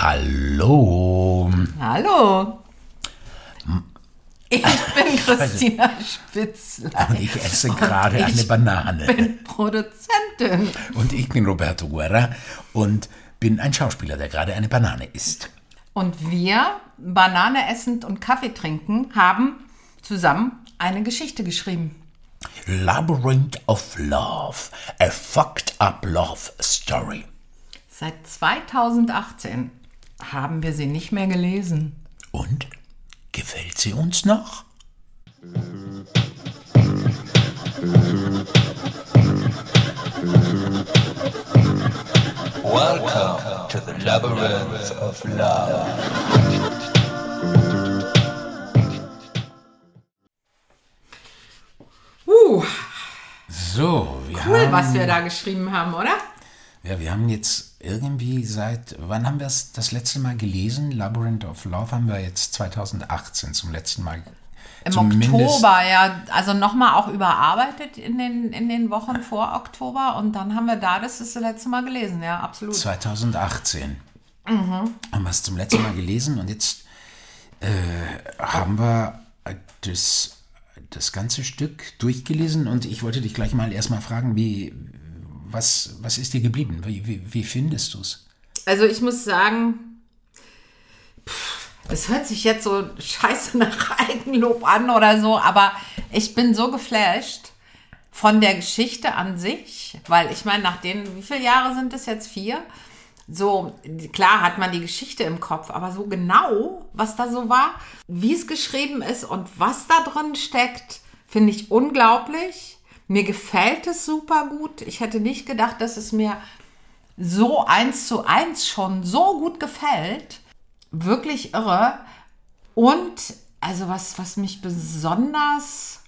Hallo. Hallo. Ich bin Christina Spitzler. Und ich esse gerade eine Banane. Ich bin Produzentin. Und ich bin Roberto Guerra und bin ein Schauspieler, der gerade eine Banane isst. Und wir, Banane essend und Kaffee trinken, haben zusammen eine Geschichte geschrieben. Labyrinth of Love, a fucked up love story. Seit 2018 haben wir sie nicht mehr gelesen. Und? Gefällt sie uns noch? Welcome to the labyrinth of love. Uh, So, wir cool, haben, was wir da geschrieben haben, oder? ja, wir haben jetzt irgendwie seit, wann haben wir es das letzte Mal gelesen? Labyrinth of Love haben wir jetzt 2018 zum letzten Mal. Im zumindest- Oktober, ja. Also nochmal auch überarbeitet in den, in den Wochen vor Oktober. Und dann haben wir da das, das letzte Mal gelesen, ja, absolut. 2018 Mhm. haben wir es zum letzten Mal gelesen und jetzt äh, haben wir das, das ganze Stück durchgelesen und ich wollte dich gleich mal erstmal fragen, wie, was, was ist dir geblieben? Wie, wie, wie findest du es? Also ich muss sagen, pff, das hört sich jetzt so scheiße nach Eigenlob an oder so, aber ich bin so geflasht von der Geschichte an sich, weil ich meine, nach den, wie viele Jahre sind es jetzt? Vier? So, klar hat man die Geschichte im Kopf, aber so genau, was da so war, wie es geschrieben ist und was da drin steckt, finde ich unglaublich. Mir gefällt es super gut. Ich hätte nicht gedacht, dass es mir so eins zu eins schon so gut gefällt. Wirklich irre. Und also was, was mich besonders,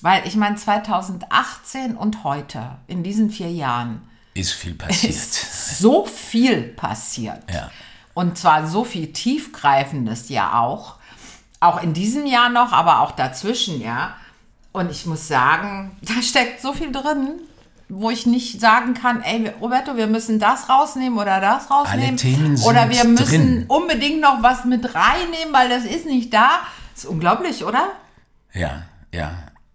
weil ich meine 2018 und heute, in diesen vier Jahren, Ist viel passiert. ist so viel passiert. Ja. Und zwar so viel Tiefgreifendes ja auch. Auch in diesem Jahr noch, aber auch dazwischen, ja. Und ich muss sagen, da steckt so viel drin, wo ich nicht sagen kann, ey, Roberto, wir müssen das rausnehmen oder das rausnehmen. Oder wir müssen drin. unbedingt noch was mit reinnehmen, weil das ist nicht da. ist unglaublich, oder? Ja, ja,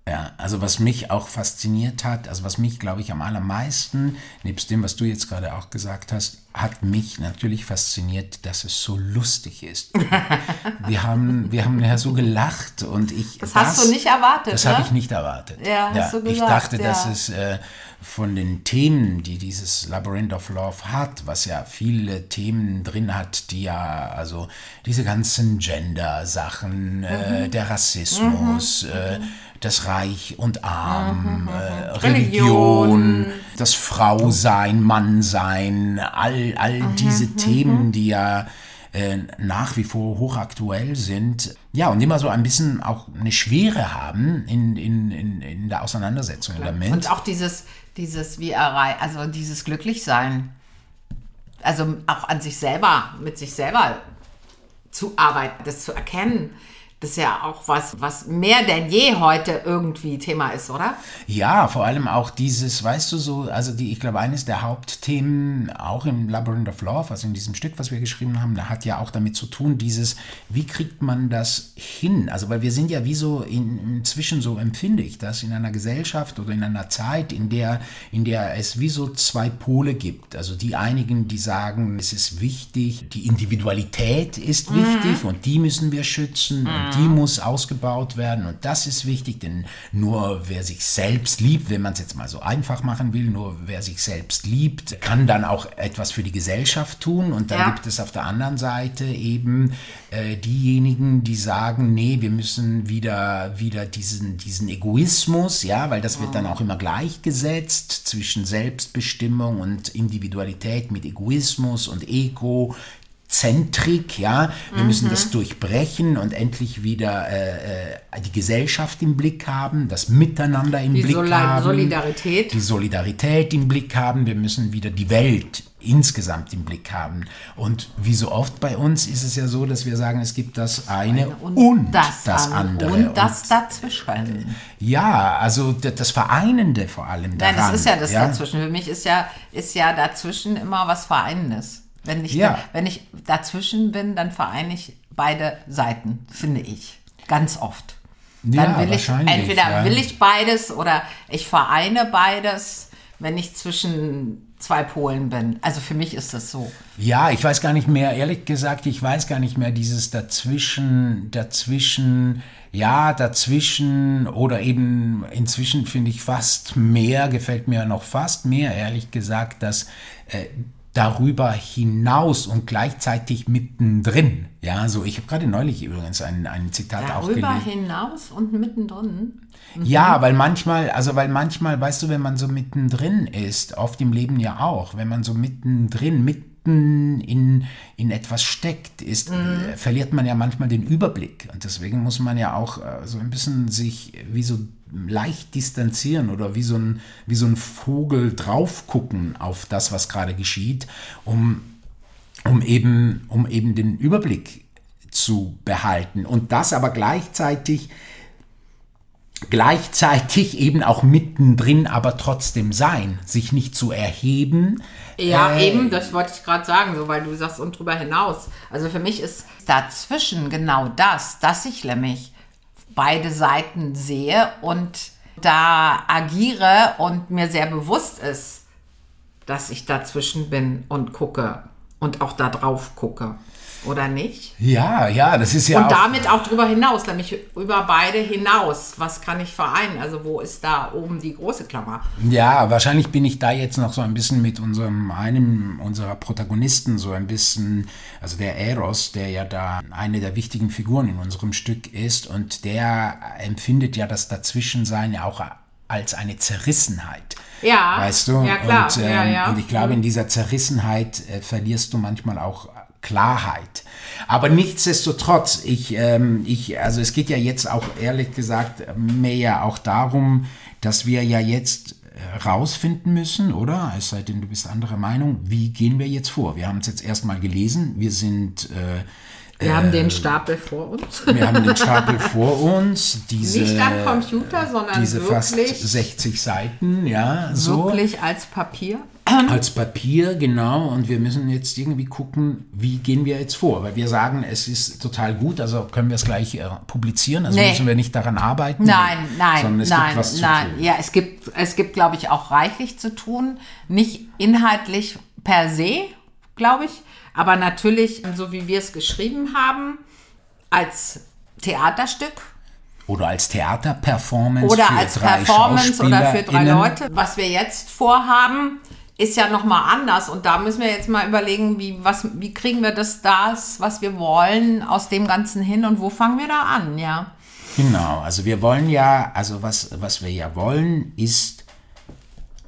ja. Also was mich auch fasziniert hat, also was mich, glaube ich, am allermeisten, nebst dem, was du jetzt gerade auch gesagt hast, hat mich natürlich fasziniert, dass es so lustig ist. wir haben, wir haben ja so gelacht und ich. Das hast du nicht erwartet, Das ne? habe ich nicht erwartet. Ja, hast du ich gesagt, dachte, ja. dass es äh, von den Themen, die dieses Labyrinth of Love hat, was ja viele Themen drin hat, die ja, also diese ganzen Gender-Sachen, äh, Mhm. der Rassismus, äh, das Reich und Arm, äh, Mhm, Religion. Religion, das Frausein, Mannsein, all, all Mhm, diese Themen, die ja äh, nach wie vor hochaktuell sind, ja, und immer so ein bisschen auch eine Schwere haben in, in, in, in der Auseinandersetzung damit. Und auch dieses, dieses wie errei also dieses Glücklichsein. Also auch an sich selber, mit sich selber zu arbeiten, das zu erkennen. Das ist ja auch was, was mehr denn je heute irgendwie Thema ist, oder? Ja, vor allem auch dieses, weißt du so, also die, ich glaube, eines der Hauptthemen auch im Labyrinth of Love, also in diesem Stück, was wir geschrieben haben, da hat ja auch damit zu tun, dieses, wie kriegt man das hin? Also, weil wir sind ja wie so in, inzwischen so empfinde ich das in einer Gesellschaft oder in einer Zeit, in der, in der es wie so zwei Pole gibt. Also die einigen, die sagen, es ist wichtig, die Individualität ist wichtig und die müssen wir schützen und die muss ausgebaut werden und das ist wichtig, denn nur wer sich selbst liebt, wenn man es jetzt mal so einfach machen will, nur wer sich selbst liebt, kann dann auch etwas für die Gesellschaft tun und dann Ja. gibt es auf der anderen Seite eben äh, diejenigen, die sagen, nee, wir müssen wieder, wieder diesen, diesen Egoismus, ja, weil das wird dann auch immer gleichgesetzt zwischen Selbstbestimmung und Individualität mit Egoismus und Ego. Zentrik, ja, wir müssen das durchbrechen und endlich wieder äh, äh, die Gesellschaft im Blick haben, das Miteinander im Die Blick Sola- haben, Solidarität. die Solidarität im Blick haben, wir müssen wieder die Welt insgesamt im Blick haben. Und wie so oft bei uns ist es ja so, dass wir sagen, es gibt das eine und, das, an- andere. Und das dazwischen. ja, also das Vereinende vor allem daran. Nein, das ist ja das ja? dazwischen. Für mich ist ja, ist ja dazwischen immer was Vereinendes. Wenn ich, Ja. da, wenn ich dazwischen bin, dann vereine ich beide Seiten, finde ich. Ganz oft. Dann Ja, will ich entweder ja. will ich beides oder ich vereine beides, wenn ich zwischen zwei Polen bin. Also für mich ist das so. Ja, ich weiß gar nicht mehr, ehrlich gesagt, ich weiß gar nicht mehr dieses dazwischen, dazwischen, ja, dazwischen oder eben inzwischen finde ich fast mehr, gefällt mir noch fast mehr, ehrlich gesagt, dass äh, darüber hinaus und gleichzeitig mittendrin, ja, so, ich habe gerade neulich übrigens ein, ein Zitat auch Darüber hinaus und mittendrin. Ja, weil manchmal, also weil manchmal, weißt du, wenn man so mittendrin ist, oft im Leben ja auch, wenn man so mittendrin, mitten in, in etwas steckt, ist, äh, verliert man ja manchmal den Überblick. Und deswegen muss man ja auch äh, so ein bisschen sich wie so leicht distanzieren oder wie so ein, wie so ein Vogel drauf gucken auf das, was gerade geschieht, um, um, eben, um eben den Überblick zu behalten. Und das aber gleichzeitig gleichzeitig eben auch mittendrin, aber trotzdem sein, sich nicht zu erheben. Ja, Äh, eben, das wollte ich gerade sagen, so weil du sagst und drüber hinaus. Also für mich ist dazwischen genau das, dass ich nämlich beide Seiten sehe und da agiere und mir sehr bewusst ist, dass ich dazwischen bin und gucke und auch da drauf gucke. Oder nicht? Ja, ja, das ist ja Und damit auch drüber hinaus, nämlich über beide hinaus. Was kann ich vereinen? Also wo ist da oben die große Klammer? ja, wahrscheinlich bin ich da jetzt noch so ein bisschen mit unserem, einem unserer Protagonisten so ein bisschen, also der Eros, der ja da eine der wichtigen Figuren in unserem Stück ist und der empfindet ja das Dazwischensein ja auch als eine Zerrissenheit. Ja, Weißt du? ja, klar, Und, ähm, ja, ja. und ich glaube, in dieser Zerrissenheit äh, verlierst du manchmal auch Klarheit. Aber nichtsdestotrotz, ich, ähm, ich, also es geht ja jetzt auch ehrlich gesagt mehr auch darum, dass wir ja jetzt äh, rausfinden müssen, oder? Es sei denn, du bist anderer Meinung. Wie gehen wir jetzt vor? Wir haben es jetzt erstmal gelesen. Wir sind, äh, Wir haben den Stapel vor uns. wir haben den Stapel vor uns. Diese, Nicht am Computer, sondern diese fast wirklich, 60 Seiten, ja, so wirklich als Papier. Als Papier, genau. Und wir müssen jetzt irgendwie gucken, wie gehen wir jetzt vor. Weil wir sagen, es ist total gut, also können wir es gleich äh, publizieren, also Nee. müssen wir nicht daran arbeiten. Nein, nein, sondern es nein, gibt was zu nein. tun. Ja, es gibt, es gibt, glaube ich, auch reichlich zu tun. Nicht inhaltlich per se, glaube ich, aber natürlich, so wie wir es geschrieben haben, als Theaterstück Oder als Theaterperformance oder für als drei Performance oder für drei. Leute. Was wir jetzt vorhaben, ist ja nochmal anders. Und da müssen wir jetzt mal überlegen, wie, was, wie kriegen wir das, das, was wir wollen, aus dem Ganzen hin und wo fangen wir da an, ja. Genau, also wir wollen ja, also was, was wir ja wollen, ist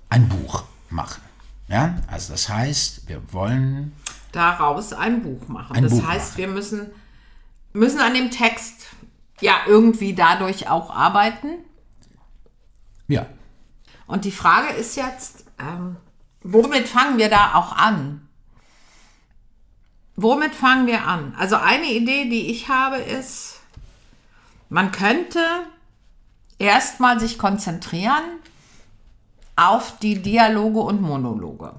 ein Buch machen. Ja, also das heißt, wir wollen daraus ein Buch machen. Ein das Buch heißt, wir müssen, müssen an dem Text ja irgendwie dadurch auch arbeiten. ja, Und die Frage ist jetzt, ähm, womit fangen wir da auch an? Womit fangen wir an? Also eine Idee, die ich habe, ist, man könnte erstmal sich konzentrieren auf die Dialoge und Monologe.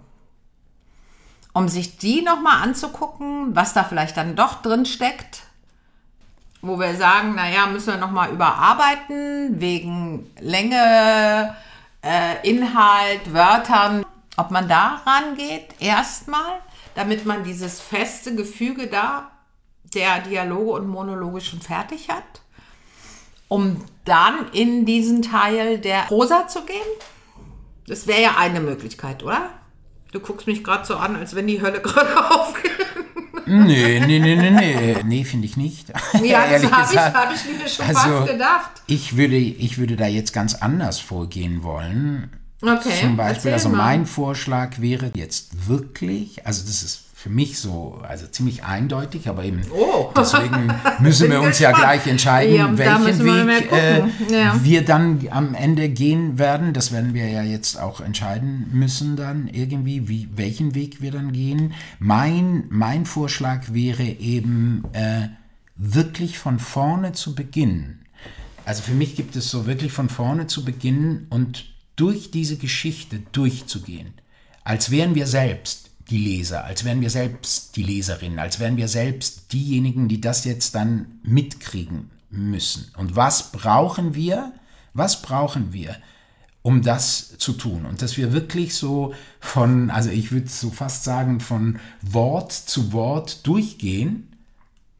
Um sich die nochmal anzugucken, was da vielleicht dann doch drin steckt, wo wir sagen, naja, müssen wir nochmal überarbeiten, wegen Länge, äh, Inhalt, Wörtern, ob man da rangeht, erstmal, damit man dieses feste Gefüge da der Dialoge und Monologe schon fertig hat, um dann in diesen Teil der Prosa zu gehen. Das wäre ja eine Möglichkeit, oder? Du guckst mich gerade so an, als wenn die Hölle gerade aufgeht. nee, nee, nee, nee, nee, nee, finde ich nicht. Ja, das habe ich, hab ich mir schon Also, fast gedacht. Ich würde, ich würde da jetzt ganz anders vorgehen wollen. Okay, Zum Beispiel, also mein Vorschlag wäre jetzt wirklich, also das ist für mich so, also ziemlich eindeutig, aber eben Oh. deswegen müssen wir uns ja gespannt. gleich entscheiden, Ja, welchen müssen wir Weg äh. Ja. wir dann am Ende gehen werden. Das werden wir ja jetzt auch entscheiden müssen dann irgendwie, wie, welchen Weg wir dann gehen. Mein, mein Vorschlag wäre eben äh, wirklich von vorne zu beginnen. Also für mich gibt es so wirklich von vorne zu beginnen und durch diese Geschichte durchzugehen, als wären wir selbst die Leser, als wären wir selbst die Leserinnen, als wären wir selbst diejenigen, die das jetzt dann mitkriegen müssen. Und was brauchen wir? Was brauchen wir, um das zu tun? Und dass wir wirklich so von, also ich würde so fast sagen, von Wort zu Wort durchgehen,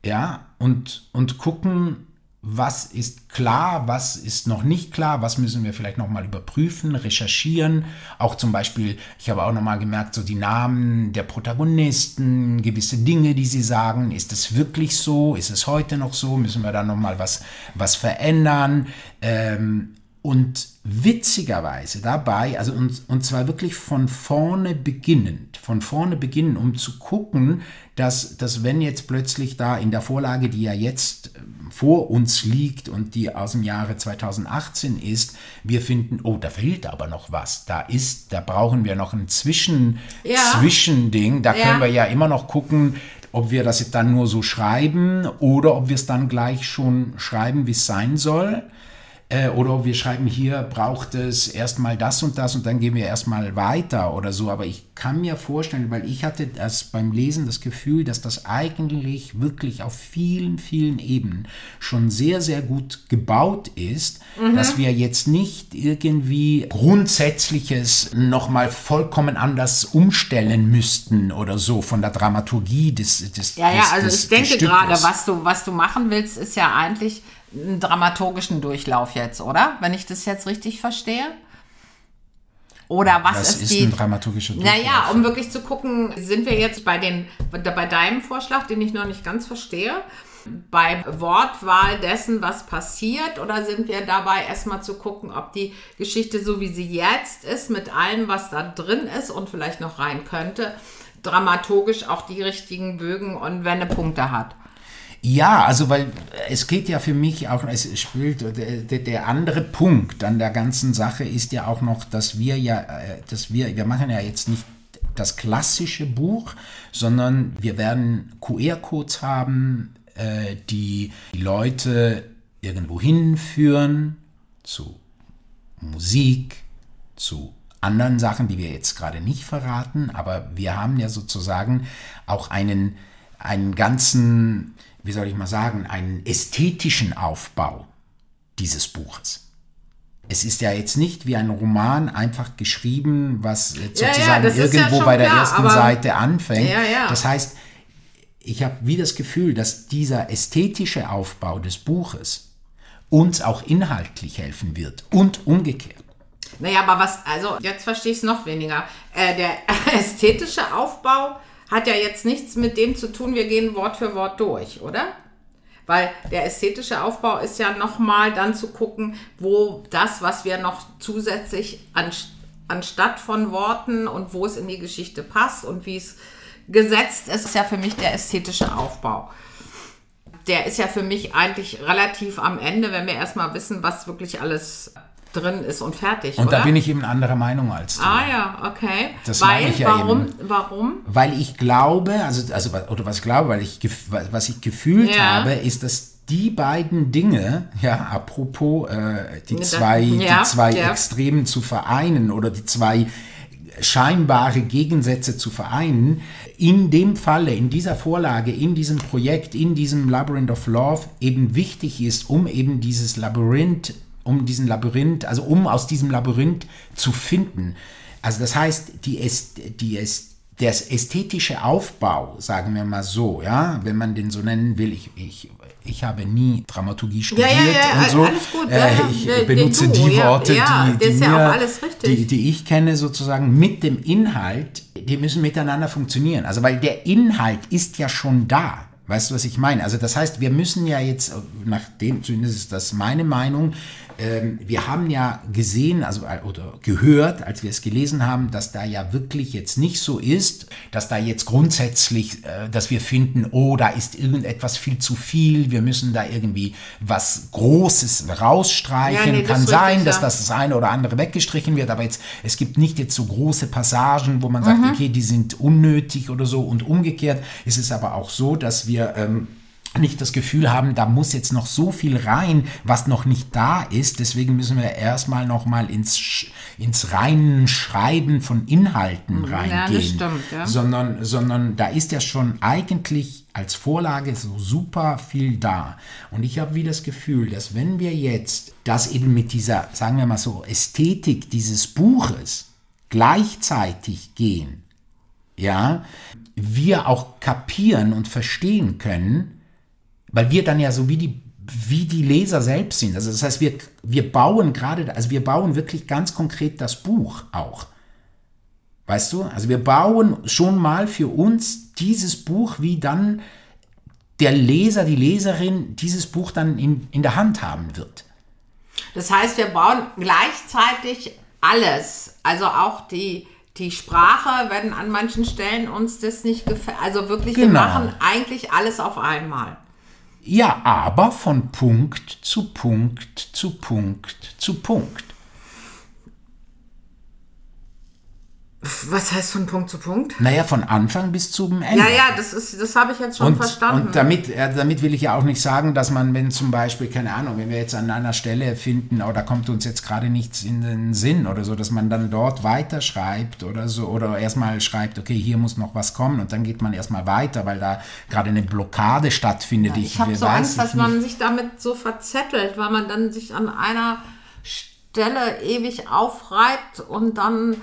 ja, und, und gucken, was ist klar, was ist noch nicht klar, was müssen wir vielleicht nochmal überprüfen, recherchieren. Auch zum Beispiel, ich habe auch nochmal gemerkt, so die Namen der Protagonisten, gewisse Dinge, die sie sagen. Ist es wirklich so? Ist es heute noch so? Müssen wir da nochmal was, was verändern? Ähm, und witzigerweise dabei, also und, und zwar wirklich von vorne beginnend, von vorne beginnen, um zu gucken, dass, dass wenn jetzt plötzlich da in der Vorlage, die ja jetzt ähm, vor uns liegt und die aus dem Jahre 2018 ist, wir finden, oh, da fehlt aber noch was. Da ist, da brauchen wir noch ein Zwischen, Ja. Zwischending. Da Ja. können wir ja immer noch gucken, ob wir das jetzt dann nur so schreiben oder ob wir es dann gleich schon schreiben, wie es sein soll. Äh, oder wir schreiben, hier braucht es erstmal das und das und dann gehen wir erstmal weiter oder so. Aber ich kann mir vorstellen, weil ich hatte das beim Lesen das Gefühl, dass das eigentlich wirklich auf vielen, vielen Ebenen schon sehr, sehr gut gebaut ist, dass wir jetzt nicht irgendwie Grundsätzliches nochmal vollkommen anders umstellen müssten oder so von der Dramaturgie des, des Ja, ja, des, also des, ich denke gerade, was du, was du machen willst, ist ja eigentlich einen dramaturgischen Durchlauf jetzt, oder? Wenn ich das jetzt richtig verstehe. Oder was Das ist, ist die. ein dramaturgischer Durchlauf. Naja, um wirklich zu gucken, sind wir jetzt bei, den, bei deinem Vorschlag, den ich noch nicht ganz verstehe, bei Wortwahl dessen, was passiert, oder sind wir dabei erstmal zu gucken, ob die Geschichte so wie sie jetzt ist, mit allem, was da drin ist und vielleicht noch rein könnte, dramaturgisch auch die richtigen Bögen und Wendepunkte hat? Ja, also weil es geht ja für mich auch, es spielt, der, der- der andere Punkt an der ganzen Sache ist ja auch noch, dass wir ja, äh, dass wir, wir machen ja jetzt nicht das klassische Buch, sondern wir werden QR-Codes haben, äh, die die Leute irgendwo hinführen zu Musik, zu anderen Sachen, die wir jetzt gerade nicht verraten, aber wir haben ja sozusagen auch einen, einen ganzen, wie soll ich mal sagen, einen ästhetischen Aufbau dieses Buches. Es ist ja jetzt nicht wie ein Roman einfach geschrieben, was jetzt Ja, ja, sozusagen ja irgendwo schon bei der klar, ersten Seite anfängt. Ja, ja. Das heißt, ich habe wie das Gefühl, dass dieser ästhetische Aufbau des Buches uns auch inhaltlich helfen wird und umgekehrt. Naja, aber was, also jetzt verstehe ich es noch weniger. Äh, der ästhetische Aufbau hat ja jetzt nichts mit dem zu tun, wir gehen Wort für Wort durch, oder? Weil der ästhetische Aufbau ist ja nochmal dann zu gucken, wo das, was wir noch zusätzlich an, anstatt von Worten und wo es in die Geschichte passt und wie es gesetzt ist, ist ja für mich der ästhetische Aufbau. Der ist ja für mich eigentlich relativ am Ende, wenn wir erstmal wissen, was wirklich alles drin ist und fertig. Und oder? da bin ich eben anderer Meinung als du. Ah ja, okay. Das Weil, meine ich ja warum, eben. warum? Weil ich glaube, also, also oder was ich glaube, weil ich was ich gefühlt Ja. habe, ist, dass die beiden Dinge, ja, apropos äh, die zwei, ja, die zwei ja. Extremen zu vereinen oder die zwei scheinbare Gegensätze zu vereinen, in dem Falle, in dieser Vorlage, in diesem Projekt, in diesem Labyrinth of Love eben wichtig ist, um eben dieses Labyrinth, um diesen Labyrinth, also um aus diesem Labyrinth zu finden. Also das heißt, die, die der ästhetische Aufbau, sagen wir mal so, ja, wenn man den so nennen will, ich, ich, ich habe nie Dramaturgie studiert ja, ja, und so. alles gut, ja, Äh, ja, ich der- benutze du, die ja, Worte, ja, die, das die ja mir, die, die ich kenne sozusagen mit dem Inhalt, die müssen miteinander funktionieren. Also weil der Inhalt ist ja schon da. Weißt du, was ich meine? Also das heißt, wir müssen ja jetzt, nach dem, zumindest ist das meine Meinung, ähm, wir haben ja gesehen, also äh, oder gehört, als wir es gelesen haben, dass da ja wirklich jetzt nicht so ist, dass da jetzt grundsätzlich, äh, dass wir finden, oh, da ist irgendetwas viel zu viel, wir müssen da irgendwie was Großes rausstreichen. Ja, nee, das Kann ist sein, richtig, dass das das eine oder andere weggestrichen wird, aber jetzt, es gibt nicht jetzt so große Passagen, wo man sagt, Mhm. okay, die sind unnötig oder so und umgekehrt ist es aber auch so, dass wir ähm, nicht das Gefühl haben, da muss jetzt noch so viel rein, was noch nicht da ist. Deswegen müssen wir erstmal noch mal ins, ins reinen Schreiben von Inhalten Ja, reingehen. stimmt, ja. sondern, sondern da ist ja schon eigentlich als Vorlage so super viel da. Und ich habe wie das Gefühl, dass wenn wir jetzt das eben mit dieser, sagen wir mal so, Ästhetik dieses Buches gleichzeitig gehen, ja, wir auch kapieren und verstehen können, weil wir dann ja so wie die wie die Leser selbst sind. Also das heißt, wir, wir bauen gerade, also wir bauen wirklich ganz konkret das Buch auch. Weißt du? Also wir bauen schon mal für uns dieses Buch, wie dann der Leser, die Leserin dieses Buch dann in, in der Hand haben wird. Das heißt, wir bauen gleichzeitig alles. Also auch die, die Sprache, wenn an manchen Stellen uns das nicht gefällt. Also wirklich, wir Genau. machen eigentlich alles auf einmal. Ja, aber von Punkt zu Punkt zu Punkt zu Punkt. Was heißt von Punkt zu Punkt? Naja, von Anfang bis zum Ende. Ja, ja, das ist, das habe ich jetzt schon Und, verstanden. und damit, äh, damit will ich ja auch nicht sagen, dass man, wenn zum Beispiel, keine Ahnung, wenn wir jetzt an einer Stelle finden, oh, da kommt uns jetzt gerade nichts in den Sinn oder so, dass man dann dort weiterschreibt oder so, oder erstmal schreibt, okay, hier muss noch was kommen und dann geht man erstmal weiter, weil da gerade eine Blockade stattfindet. ich habe wir- so weiß Angst, ich dass nicht. man sich damit so verzettelt, weil man dann sich an einer Stelle ewig aufreibt und dann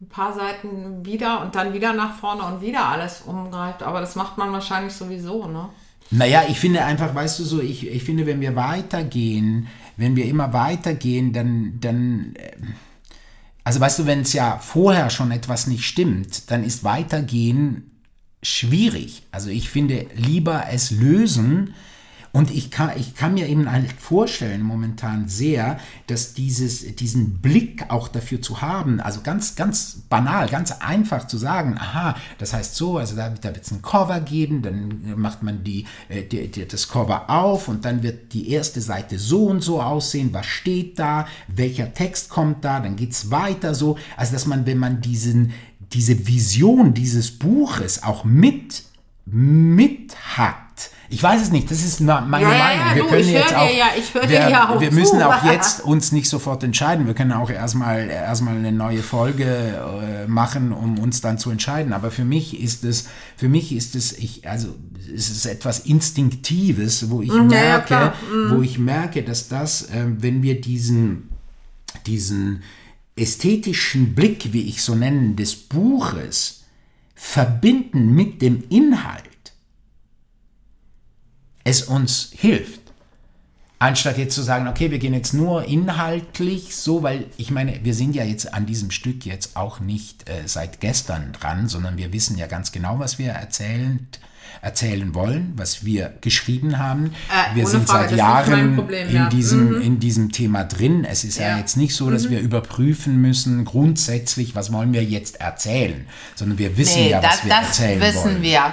ein paar Seiten wieder und dann wieder nach vorne und wieder alles umgreift. Aber das macht man wahrscheinlich sowieso, ne? Naja, ich finde einfach, weißt du so, ich, ich finde, wenn wir weitergehen, wenn wir immer weitergehen, dann, dann, äh, also weißt du, wenn es ja vorher schon etwas nicht stimmt, dann ist Weitergehen schwierig. Also ich finde lieber es lösen. Und ich kann, ich kann mir eben halt vorstellen momentan sehr, dass dieses, diesen Blick auch dafür zu haben, also ganz, ganz banal, ganz einfach zu sagen, aha, das heißt so, also da, da wird es ein Cover geben, dann macht man die, äh, die, die, das Cover auf und dann wird die erste Seite so und so aussehen, was steht da, welcher Text kommt da, dann geht es weiter so. Also dass man, wenn man diesen, diese Vision dieses Buches auch mit, mit hat, ich weiß es nicht, das ist meine Ja, ja, Meinung. ja, wir du, können jetzt dir auch, ja- dir wir, ja auch wir zu. müssen auch jetzt uns nicht sofort entscheiden. Wir können auch erstmal erstmal eine neue Folge äh, machen, um uns dann zu entscheiden. Aber für mich ist es, für mich ist es, ich, also es ist etwas Instinktives, wo ich Mhm, ja, ja, merke, klar. wo ich merke, dass das, äh, wenn wir diesen, diesen ästhetischen Blick, wie ich so nennen, des Buches verbinden mit dem Inhalt, es uns hilft. Anstatt jetzt zu sagen, okay, wir gehen jetzt nur inhaltlich so, weil ich meine, wir sind ja jetzt an diesem Stück jetzt auch nicht äh, seit gestern dran, sondern wir wissen ja ganz genau, was wir erzählen, erzählen wollen, was wir geschrieben haben. Äh, wir sind Frage, seit Jahren Problem, in, ja. diesem, in diesem Thema drin. Es ist ja, Ja. jetzt nicht so, dass wir überprüfen müssen, grundsätzlich, was wollen wir jetzt erzählen, sondern wir wissen Nee, ja, was das, wir das erzählen wissen wollen. wir.